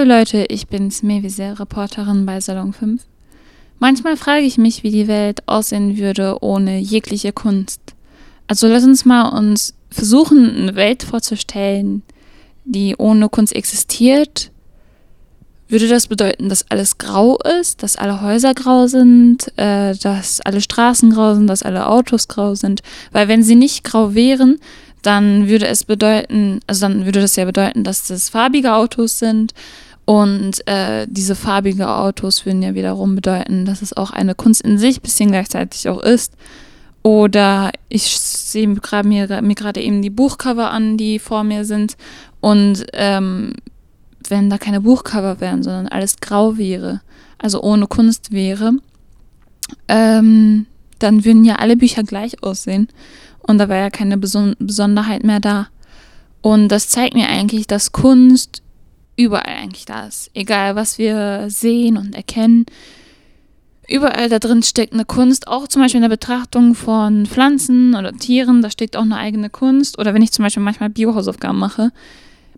Hallo Leute, ich bin's Mevise, Reporterin bei Salon 5. Manchmal frage ich mich, wie die Welt aussehen würde ohne jegliche Kunst. Also lass uns mal uns versuchen, eine Welt vorzustellen, die ohne Kunst existiert. Würde das bedeuten, dass alles grau ist, dass alle Häuser grau sind, äh, dass alle Straßen grau sind, dass alle Autos grau sind? Weil wenn sie nicht grau wären, dann würde es bedeuten, also dann würde das ja bedeuten, dass das farbige Autos sind. Und äh, diese farbigen Autos würden ja wiederum bedeuten, dass es auch eine Kunst in sich bisschen gleichzeitig auch ist. Oder ich sehe mir, mir gerade eben die Buchcover an, die vor mir sind. Und ähm, wenn da keine Buchcover wären, sondern alles grau wäre, also ohne Kunst wäre, ähm, dann würden ja alle Bücher gleich aussehen. Und da wäre ja keine Beson Besonderheit mehr da. Und das zeigt mir eigentlich, dass Kunst überall eigentlich da ist. Egal, was wir sehen und erkennen. Überall da drin steckt eine Kunst, auch zum Beispiel in der Betrachtung von Pflanzen oder Tieren, da steckt auch eine eigene Kunst. Oder wenn ich zum Beispiel manchmal Biohausaufgaben mache,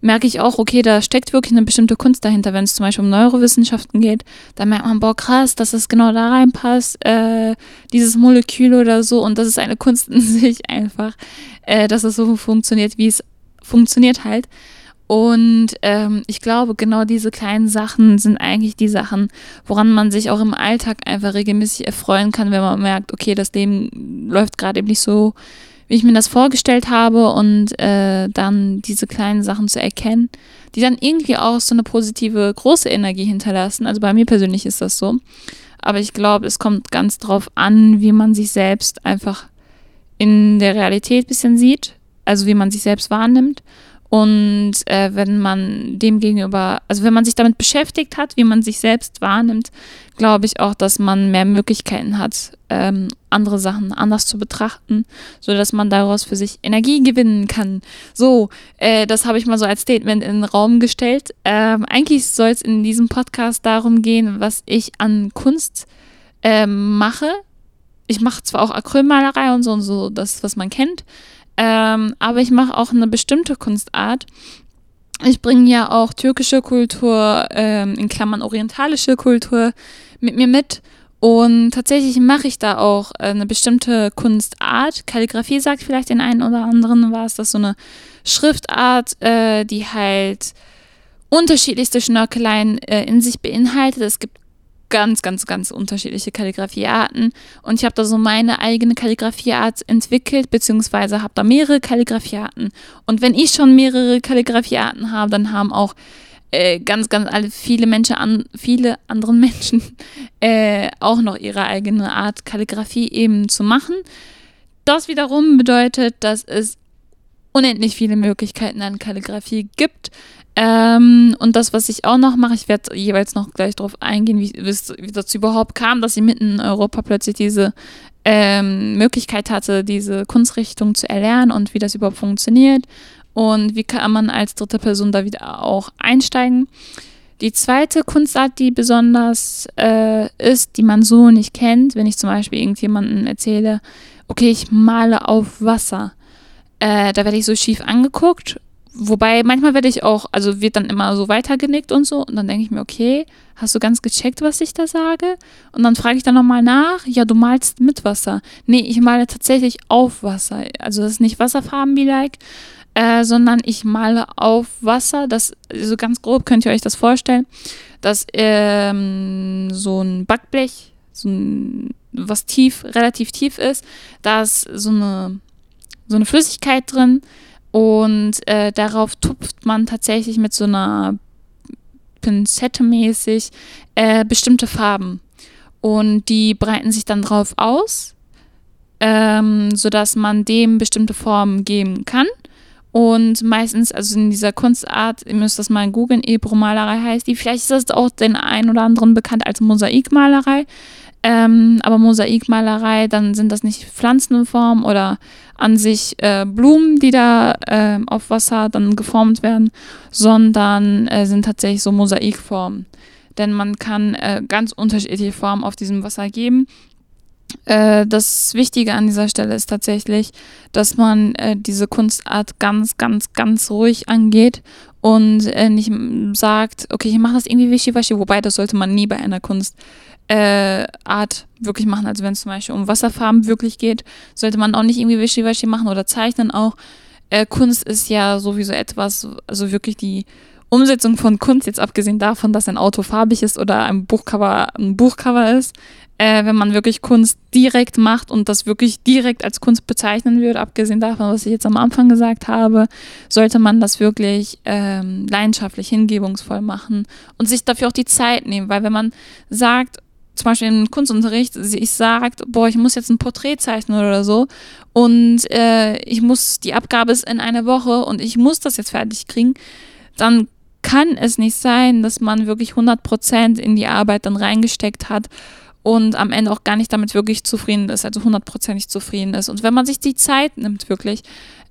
merke ich auch, okay, da steckt wirklich eine bestimmte Kunst dahinter. Wenn es zum Beispiel um Neurowissenschaften geht, da merkt man, boah, krass, dass es genau da reinpasst, äh, dieses Molekül oder so. Und das ist eine Kunst in sich einfach, äh, dass es so funktioniert, wie es funktioniert halt. Und ähm, ich glaube, genau diese kleinen Sachen sind eigentlich die Sachen, woran man sich auch im Alltag einfach regelmäßig erfreuen kann, wenn man merkt, okay, das Leben läuft gerade eben nicht so wie ich mir das vorgestellt habe und äh, dann diese kleinen Sachen zu erkennen, die dann irgendwie auch so eine positive, große Energie hinterlassen. Also bei mir persönlich ist das so. Aber ich glaube, es kommt ganz drauf an, wie man sich selbst einfach in der Realität ein bisschen sieht, also wie man sich selbst wahrnimmt und äh, wenn man dem gegenüber, also wenn man sich damit beschäftigt hat, wie man sich selbst wahrnimmt, glaube ich auch, dass man mehr Möglichkeiten hat, ähm, andere Sachen anders zu betrachten, sodass man daraus für sich Energie gewinnen kann. So, äh, das habe ich mal so als Statement in den Raum gestellt. Ähm, eigentlich soll es in diesem Podcast darum gehen, was ich an Kunst ähm, mache. Ich mache zwar auch Acrylmalerei und so und so, das, was man kennt. Ähm, aber ich mache auch eine bestimmte Kunstart. Ich bringe ja auch türkische Kultur, ähm, in Klammern orientalische Kultur mit mir mit. Und tatsächlich mache ich da auch äh, eine bestimmte Kunstart. Kalligrafie sagt vielleicht den einen oder anderen was. Das so eine Schriftart, äh, die halt unterschiedlichste Schnörkeleien äh, in sich beinhaltet. Es gibt ganz, ganz, ganz unterschiedliche Kalligrafiearten. Und ich habe da so meine eigene Kalligrafieart entwickelt, beziehungsweise habe da mehrere Kalligrafiearten. Und wenn ich schon mehrere Kalligrafiearten habe, dann haben auch äh, ganz, ganz viele Menschen, an, viele andere Menschen äh, auch noch ihre eigene Art Kalligrafie eben zu machen. Das wiederum bedeutet, dass es unendlich viele Möglichkeiten an Kalligrafie gibt. Ähm, und das, was ich auch noch mache, ich werde jeweils noch gleich darauf eingehen, wie, wie dazu überhaupt kam, dass ich mitten in Europa plötzlich diese ähm, Möglichkeit hatte, diese Kunstrichtung zu erlernen und wie das überhaupt funktioniert und wie kann man als dritte Person da wieder auch einsteigen. Die zweite Kunstart, die besonders äh, ist, die man so nicht kennt, wenn ich zum Beispiel irgendjemandem erzähle, okay, ich male auf Wasser, äh, da werde ich so schief angeguckt Wobei manchmal werde ich auch, also wird dann immer so weitergenickt und so. Und dann denke ich mir, okay, hast du ganz gecheckt, was ich da sage? Und dann frage ich dann nochmal nach, ja, du malst mit Wasser. Nee, ich male tatsächlich auf Wasser. Also das ist nicht Wasserfarben wie like, äh, sondern ich male auf Wasser. Das, so ganz grob könnt ihr euch das vorstellen, dass ähm, so ein Backblech, so ein, was tief, relativ tief ist, da ist so eine, so eine Flüssigkeit drin und äh, darauf tupft man tatsächlich mit so einer Pinzette mäßig äh, bestimmte Farben. Und die breiten sich dann drauf aus, ähm, sodass man dem bestimmte Formen geben kann. Und meistens, also in dieser Kunstart, ihr müsst das mal googeln, Ebro-Malerei heißt die. Vielleicht ist das auch den einen oder anderen bekannt als Mosaikmalerei. Ähm, aber Mosaikmalerei, dann sind das nicht Pflanzenformen oder an sich äh, Blumen, die da äh, auf Wasser dann geformt werden, sondern äh, sind tatsächlich so Mosaikformen. Denn man kann äh, ganz unterschiedliche Formen auf diesem Wasser geben. Äh, das Wichtige an dieser Stelle ist tatsächlich, dass man äh, diese Kunstart ganz, ganz, ganz ruhig angeht und äh, nicht sagt, okay, ich mache das irgendwie wischiwaschi, wobei das sollte man nie bei einer Kunstart äh, wirklich machen. Also wenn es zum Beispiel um Wasserfarben wirklich geht, sollte man auch nicht irgendwie wischiwaschi machen oder zeichnen auch. Äh, Kunst ist ja sowieso etwas, also wirklich die Umsetzung von Kunst, jetzt abgesehen davon, dass ein Auto farbig ist oder ein Buchcover ein Buchcover ist, äh, wenn man wirklich Kunst direkt macht und das wirklich direkt als Kunst bezeichnen würde, abgesehen davon, was ich jetzt am Anfang gesagt habe, sollte man das wirklich ähm, leidenschaftlich, hingebungsvoll machen und sich dafür auch die Zeit nehmen, weil wenn man sagt, zum Beispiel im Kunstunterricht, ich sagt, boah, ich muss jetzt ein Porträt zeichnen oder so und äh, ich muss, die Abgabe ist in einer Woche und ich muss das jetzt fertig kriegen, dann kann es nicht sein, dass man wirklich 100% in die Arbeit dann reingesteckt hat und am Ende auch gar nicht damit wirklich zufrieden ist, also hundertprozentig zufrieden ist. Und wenn man sich die Zeit nimmt, wirklich,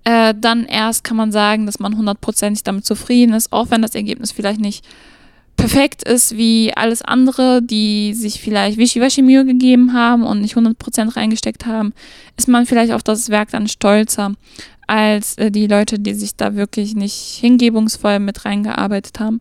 äh, dann erst kann man sagen, dass man hundertprozentig damit zufrieden ist, auch wenn das Ergebnis vielleicht nicht perfekt ist wie alles andere, die sich vielleicht wischiwaschi Mühe gegeben haben und nicht 100% reingesteckt haben, ist man vielleicht auf das Werk dann stolzer als äh, die Leute, die sich da wirklich nicht hingebungsvoll mit reingearbeitet haben.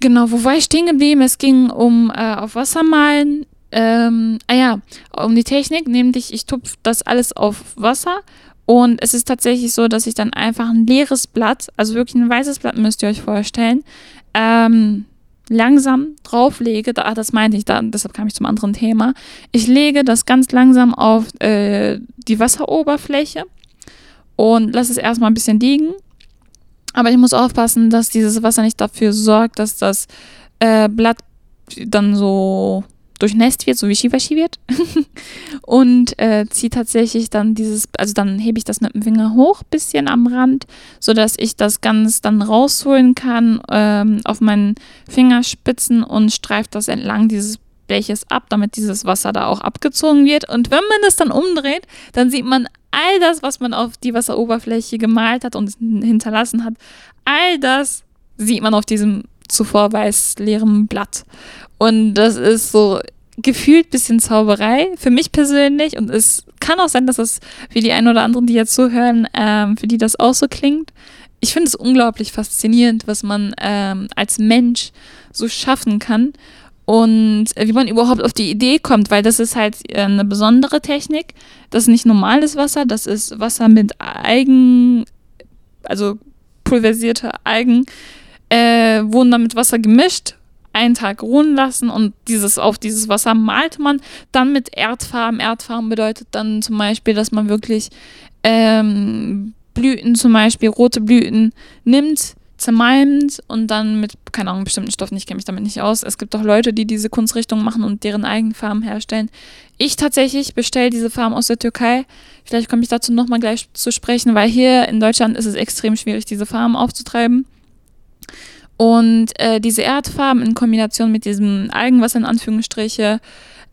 Genau, wo war ich stehen geblieben? Es ging um äh, auf Wasser malen. Ähm, ah ja, um die Technik, nämlich ich tupfe das alles auf Wasser und es ist tatsächlich so, dass ich dann einfach ein leeres Blatt, also wirklich ein weißes Blatt müsst ihr euch vorstellen, ähm, langsam drauflege. Da, das meinte ich, da, deshalb kam ich zum anderen Thema. Ich lege das ganz langsam auf äh, die Wasseroberfläche und lasse es erstmal ein bisschen liegen. Aber ich muss aufpassen, dass dieses Wasser nicht dafür sorgt, dass das äh, Blatt dann so durchnässt wird, so wie Shivashi wird. und äh, ziehe tatsächlich dann dieses, also dann hebe ich das mit dem Finger hoch, bisschen am Rand, sodass ich das ganz dann rausholen kann ähm, auf meinen Fingerspitzen und streife das entlang dieses Bleches ab, damit dieses Wasser da auch abgezogen wird. Und wenn man das dann umdreht, dann sieht man all das, was man auf die Wasseroberfläche gemalt hat und hinterlassen hat, all das sieht man auf diesem zuvor weiß leeren Blatt. Und das ist so gefühlt ein bisschen Zauberei für mich persönlich und es kann auch sein, dass das für die einen oder anderen, die jetzt zuhören, ähm, für die das auch so klingt. Ich finde es unglaublich faszinierend, was man ähm, als Mensch so schaffen kann und wie man überhaupt auf die Idee kommt, weil das ist halt äh, eine besondere Technik. Das ist nicht normales Wasser, das ist Wasser mit Algen, also pulverisierte Algen, äh, wurden dann mit Wasser gemischt, einen Tag ruhen lassen und dieses auf dieses Wasser malt man dann mit Erdfarben. Erdfarben bedeutet dann zum Beispiel, dass man wirklich ähm, Blüten, zum Beispiel rote Blüten, nimmt zermalmt und dann mit, keine Ahnung, bestimmten Stoffen, ich kenne mich damit nicht aus. Es gibt auch Leute, die diese Kunstrichtung machen und deren eigenen Farben herstellen. Ich tatsächlich bestelle diese Farben aus der Türkei. Vielleicht komme ich dazu nochmal gleich zu sprechen, weil hier in Deutschland ist es extrem schwierig, diese Farben aufzutreiben. Und äh, diese Erdfarben in Kombination mit diesem Algenwasser in Anführungsstriche,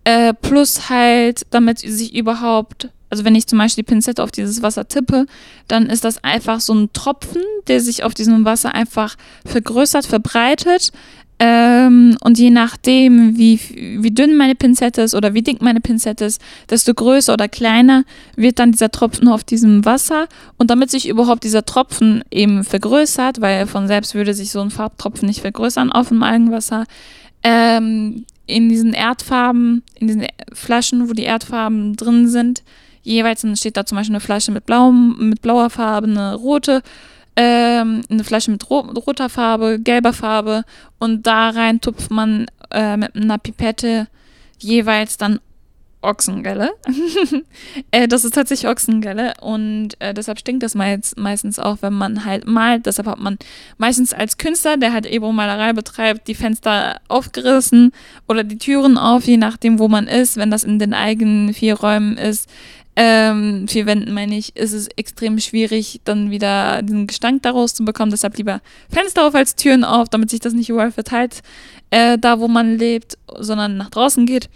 äh, plus halt, damit sie sich überhaupt also wenn ich zum Beispiel die Pinzette auf dieses Wasser tippe, dann ist das einfach so ein Tropfen, der sich auf diesem Wasser einfach vergrößert, verbreitet. Ähm, und je nachdem, wie, wie dünn meine Pinzette ist oder wie dick meine Pinzette ist, desto größer oder kleiner wird dann dieser Tropfen auf diesem Wasser. Und damit sich überhaupt dieser Tropfen eben vergrößert, weil von selbst würde sich so ein Farbtropfen nicht vergrößern auf dem Algenwasser, ähm, in diesen Erdfarben, in diesen Flaschen, wo die Erdfarben drin sind, jeweils steht da zum Beispiel eine Flasche mit, blauem, mit blauer Farbe, eine rote, ähm, eine Flasche mit ro roter Farbe, gelber Farbe und da rein tupft man äh, mit einer Pipette jeweils dann Ochsengelle. äh, das ist tatsächlich Ochsengelle und äh, deshalb stinkt das meist, meistens auch, wenn man halt malt. Deshalb hat man meistens als Künstler, der halt Ebro-Malerei betreibt, die Fenster aufgerissen oder die Türen auf, je nachdem, wo man ist. Wenn das in den eigenen vier Räumen ist, ähm, vier Wänden meine ich, ist es extrem schwierig, dann wieder den Gestank daraus zu bekommen. Deshalb lieber Fenster auf als Türen auf, damit sich das nicht überall verteilt, äh, da wo man lebt, sondern nach draußen geht.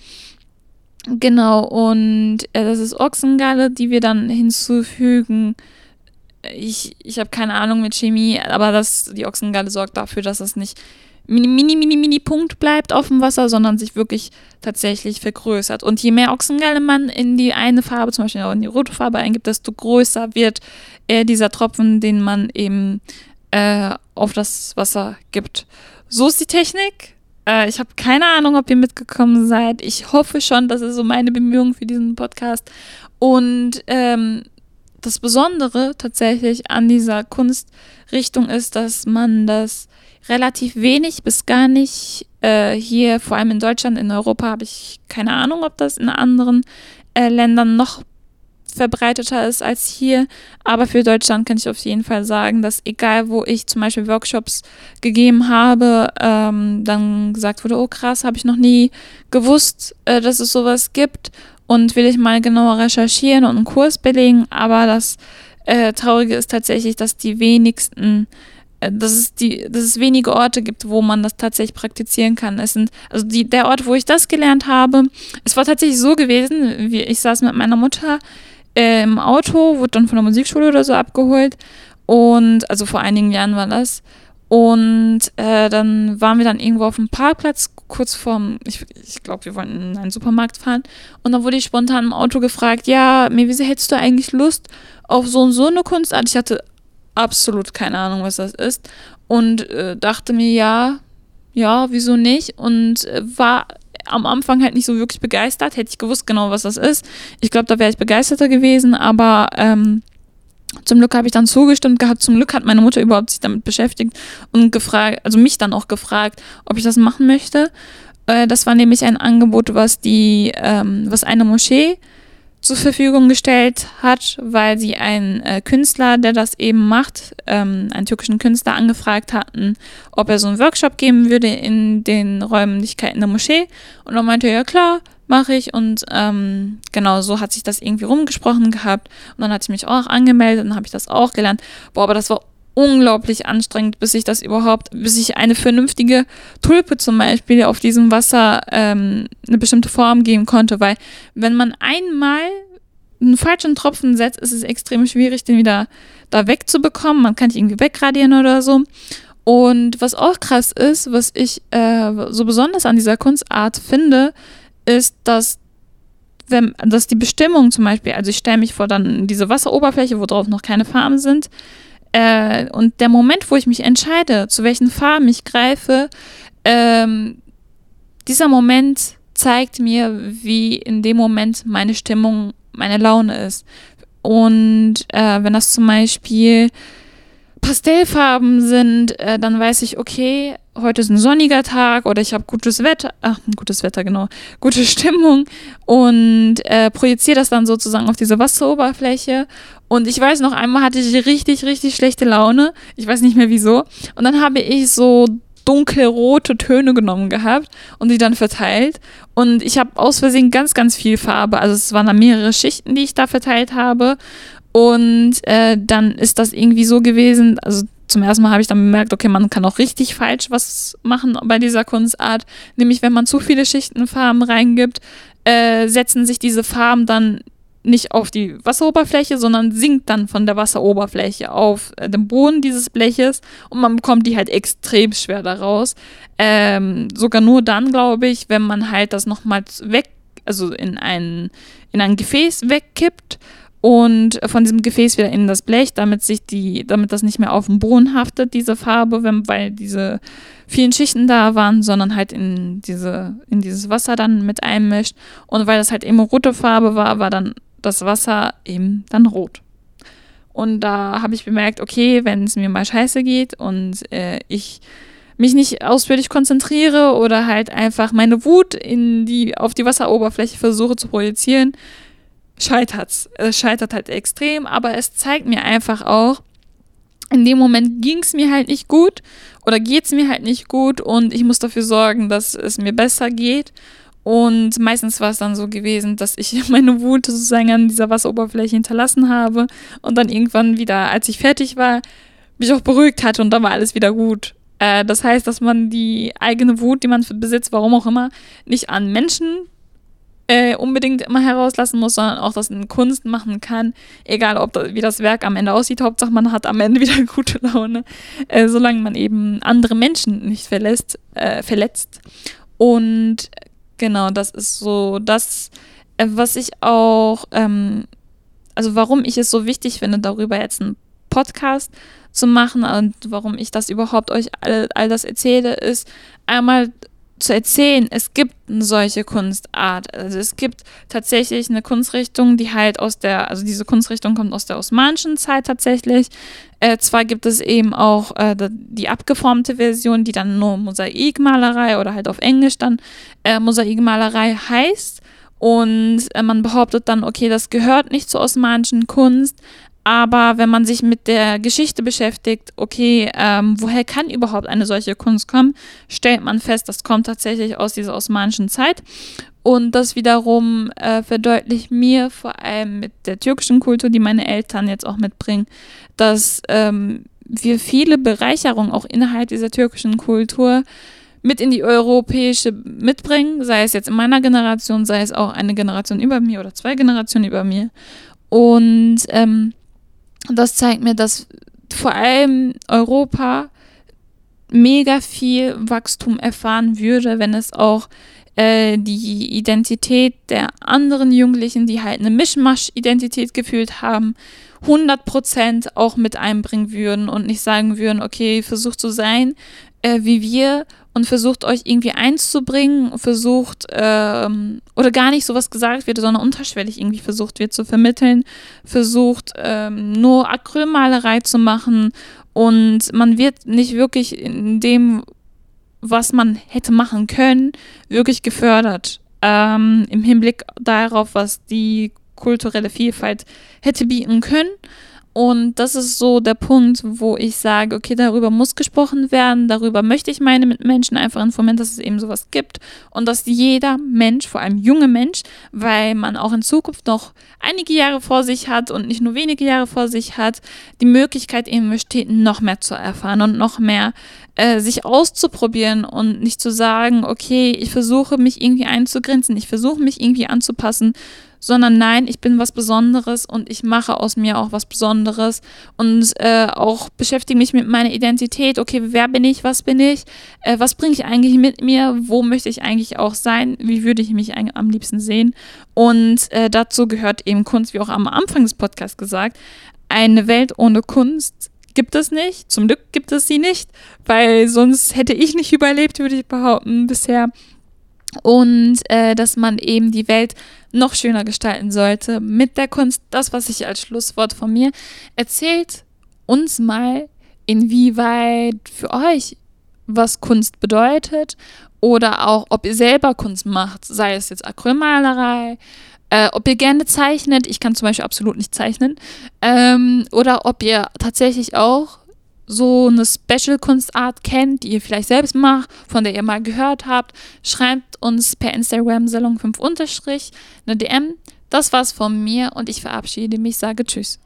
Genau, und äh, das ist Ochsengalle, die wir dann hinzufügen. Ich, ich habe keine Ahnung mit Chemie, aber das, die Ochsengalle sorgt dafür, dass es nicht mini, mini, mini, mini Punkt bleibt auf dem Wasser, sondern sich wirklich tatsächlich vergrößert. Und je mehr Ochsengalle man in die eine Farbe, zum Beispiel in die rote Farbe eingibt, desto größer wird äh, dieser Tropfen, den man eben äh, auf das Wasser gibt. So ist die Technik. Äh, ich habe keine Ahnung, ob ihr mitgekommen seid. Ich hoffe schon, das ist so meine Bemühung für diesen Podcast. Und ähm, das Besondere tatsächlich an dieser Kunstrichtung ist, dass man das relativ wenig bis gar nicht äh, hier, vor allem in Deutschland, in Europa, habe ich keine Ahnung, ob das in anderen äh, Ländern noch verbreiteter ist als hier. Aber für Deutschland kann ich auf jeden Fall sagen, dass egal wo ich zum Beispiel Workshops gegeben habe, ähm, dann gesagt wurde, oh krass, habe ich noch nie gewusst, äh, dass es sowas gibt und will ich mal genauer recherchieren und einen Kurs belegen. Aber das äh, Traurige ist tatsächlich, dass die wenigsten äh, dass es, die, dass es wenige Orte gibt, wo man das tatsächlich praktizieren kann. Es sind, also die, der Ort, wo ich das gelernt habe, es war tatsächlich so gewesen, wie ich saß mit meiner Mutter äh, im Auto, wurde dann von der Musikschule oder so abgeholt. Und, also vor einigen Jahren war das. Und äh, dann waren wir dann irgendwo auf dem Parkplatz, kurz vorm, ich, ich glaube, wir wollten in einen Supermarkt fahren. Und dann wurde ich spontan im Auto gefragt, ja, Mewise, hättest du eigentlich Lust auf so und so eine Kunstart? Ich hatte absolut keine Ahnung, was das ist. Und äh, dachte mir, ja, ja, wieso nicht? Und äh, war am Anfang halt nicht so wirklich begeistert. Hätte ich gewusst genau, was das ist. Ich glaube, da wäre ich begeisterter gewesen, aber ähm, zum Glück habe ich dann zugestimmt gehabt. Zum Glück hat meine Mutter überhaupt sich damit beschäftigt und gefragt, also mich dann auch gefragt, ob ich das machen möchte. Äh, das war nämlich ein Angebot, was die, ähm, was eine Moschee zur Verfügung gestellt hat, weil sie einen äh, Künstler, der das eben macht, ähm, einen türkischen Künstler angefragt hatten, ob er so einen Workshop geben würde in den Räumlichkeiten der Moschee. Und dann meinte er, ja klar, mache ich. Und ähm, genau so hat sich das irgendwie rumgesprochen gehabt. Und dann hat sie mich auch angemeldet und dann habe ich das auch gelernt. Boah, aber das war unglaublich anstrengend, bis ich das überhaupt, bis ich eine vernünftige Tulpe zum Beispiel auf diesem Wasser ähm, eine bestimmte Form geben konnte, weil wenn man einmal einen falschen Tropfen setzt, ist es extrem schwierig, den wieder da wegzubekommen. Man kann die irgendwie wegradieren oder so. Und was auch krass ist, was ich äh, so besonders an dieser Kunstart finde, ist, dass wenn, dass die Bestimmung zum Beispiel, also ich stelle mich vor dann diese Wasseroberfläche, wo drauf noch keine Farben sind, äh, und der Moment, wo ich mich entscheide, zu welchen Farben ich greife, ähm, dieser Moment zeigt mir, wie in dem Moment meine Stimmung, meine Laune ist. Und äh, wenn das zum Beispiel Pastellfarben sind, äh, dann weiß ich, okay, heute ist ein sonniger Tag oder ich habe gutes Wetter, ach, gutes Wetter, genau, gute Stimmung und äh, projiziere das dann sozusagen auf diese Wasseroberfläche. Und ich weiß noch einmal hatte ich richtig, richtig schlechte Laune. Ich weiß nicht mehr wieso. Und dann habe ich so dunkelrote Töne genommen gehabt und die dann verteilt. Und ich habe aus Versehen ganz, ganz viel Farbe. Also es waren da mehrere Schichten, die ich da verteilt habe. Und äh, dann ist das irgendwie so gewesen, also zum ersten Mal habe ich dann bemerkt, okay, man kann auch richtig falsch was machen bei dieser Kunstart. Nämlich, wenn man zu viele Schichten Farben reingibt, äh, setzen sich diese Farben dann nicht auf die Wasseroberfläche, sondern sinkt dann von der Wasseroberfläche auf äh, den Boden dieses Bleches und man bekommt die halt extrem schwer daraus. Ähm, sogar nur dann, glaube ich, wenn man halt das nochmal weg, also in ein, in ein Gefäß wegkippt und von diesem Gefäß wieder in das Blech, damit sich die, damit das nicht mehr auf dem Boden haftet, diese Farbe, wenn, weil diese vielen Schichten da waren, sondern halt in diese, in dieses Wasser dann mit einmischt. Und weil das halt eben rote Farbe war, war dann das Wasser eben dann rot. Und da habe ich bemerkt, okay, wenn es mir mal scheiße geht und äh, ich mich nicht ausführlich konzentriere oder halt einfach meine Wut in die, auf die Wasseroberfläche versuche zu projizieren, scheitert es. scheitert halt extrem, aber es zeigt mir einfach auch, in dem Moment ging es mir halt nicht gut oder geht es mir halt nicht gut und ich muss dafür sorgen, dass es mir besser geht. Und meistens war es dann so gewesen, dass ich meine Wut sozusagen an dieser Wasseroberfläche hinterlassen habe und dann irgendwann wieder, als ich fertig war, mich auch beruhigt hatte und dann war alles wieder gut. Äh, das heißt, dass man die eigene Wut, die man besitzt, warum auch immer, nicht an Menschen äh, unbedingt immer herauslassen muss, sondern auch das in Kunst machen kann. Egal, ob das, wie das Werk am Ende aussieht, Hauptsache man hat am Ende wieder gute Laune, äh, solange man eben andere Menschen nicht verlässt, äh, verletzt. Und genau, das ist so das, äh, was ich auch, ähm, also warum ich es so wichtig finde, darüber jetzt einen Podcast zu machen und warum ich das überhaupt euch all, all das erzähle, ist einmal zu erzählen, es gibt eine solche Kunstart. Also es gibt tatsächlich eine Kunstrichtung, die halt aus der, also diese Kunstrichtung kommt aus der osmanischen Zeit tatsächlich. Äh, zwar gibt es eben auch äh, die abgeformte Version, die dann nur Mosaikmalerei oder halt auf Englisch dann äh, Mosaikmalerei heißt. Und äh, man behauptet dann, okay, das gehört nicht zur osmanischen Kunst, aber wenn man sich mit der Geschichte beschäftigt, okay, ähm, woher kann überhaupt eine solche Kunst kommen, stellt man fest, das kommt tatsächlich aus dieser osmanischen Zeit. Und das wiederum äh, verdeutlicht mir vor allem mit der türkischen Kultur, die meine Eltern jetzt auch mitbringen, dass ähm, wir viele Bereicherungen auch innerhalb dieser türkischen Kultur mit in die europäische mitbringen, sei es jetzt in meiner Generation, sei es auch eine Generation über mir oder zwei Generationen über mir. Und ähm, das zeigt mir, dass vor allem Europa mega viel Wachstum erfahren würde, wenn es auch äh, die Identität der anderen Jugendlichen, die halt eine Mischmasch-Identität gefühlt haben, 100% auch mit einbringen würden und nicht sagen würden, okay, versucht zu sein äh, wie wir und versucht euch irgendwie einzubringen, versucht ähm, oder gar nicht sowas gesagt wird, sondern unterschwellig irgendwie versucht wird zu vermitteln, versucht ähm, nur Acrylmalerei zu machen und man wird nicht wirklich in dem, was man hätte machen können, wirklich gefördert. Ähm, Im Hinblick darauf, was die kulturelle Vielfalt hätte bieten können. Und das ist so der Punkt, wo ich sage, okay, darüber muss gesprochen werden, darüber möchte ich meine Mitmenschen einfach informieren, dass es eben sowas gibt. Und dass jeder Mensch, vor allem junge Mensch, weil man auch in Zukunft noch einige Jahre vor sich hat und nicht nur wenige Jahre vor sich hat, die Möglichkeit eben besteht, noch mehr zu erfahren und noch mehr äh, sich auszuprobieren und nicht zu sagen, okay, ich versuche mich irgendwie einzugrenzen, ich versuche mich irgendwie anzupassen, sondern nein, ich bin was Besonderes und ich mache aus mir auch was Besonderes und äh, auch beschäftige mich mit meiner Identität. Okay, wer bin ich, was bin ich, äh, was bringe ich eigentlich mit mir, wo möchte ich eigentlich auch sein, wie würde ich mich am liebsten sehen. Und äh, dazu gehört eben Kunst, wie auch am Anfang des Podcasts gesagt, eine Welt ohne Kunst gibt es nicht. Zum Glück gibt es sie nicht, weil sonst hätte ich nicht überlebt, würde ich behaupten, bisher und äh, dass man eben die Welt noch schöner gestalten sollte mit der Kunst. Das, was ich als Schlusswort von mir. Erzählt uns mal, inwieweit für euch was Kunst bedeutet oder auch, ob ihr selber Kunst macht, sei es jetzt Acrylmalerei, äh, ob ihr gerne zeichnet, ich kann zum Beispiel absolut nicht zeichnen, ähm, oder ob ihr tatsächlich auch so eine Special-Kunstart kennt, die ihr vielleicht selbst macht, von der ihr mal gehört habt, schreibt uns per Instagram Salon5 unterstrich eine DM. Das war's von mir und ich verabschiede mich, sage Tschüss.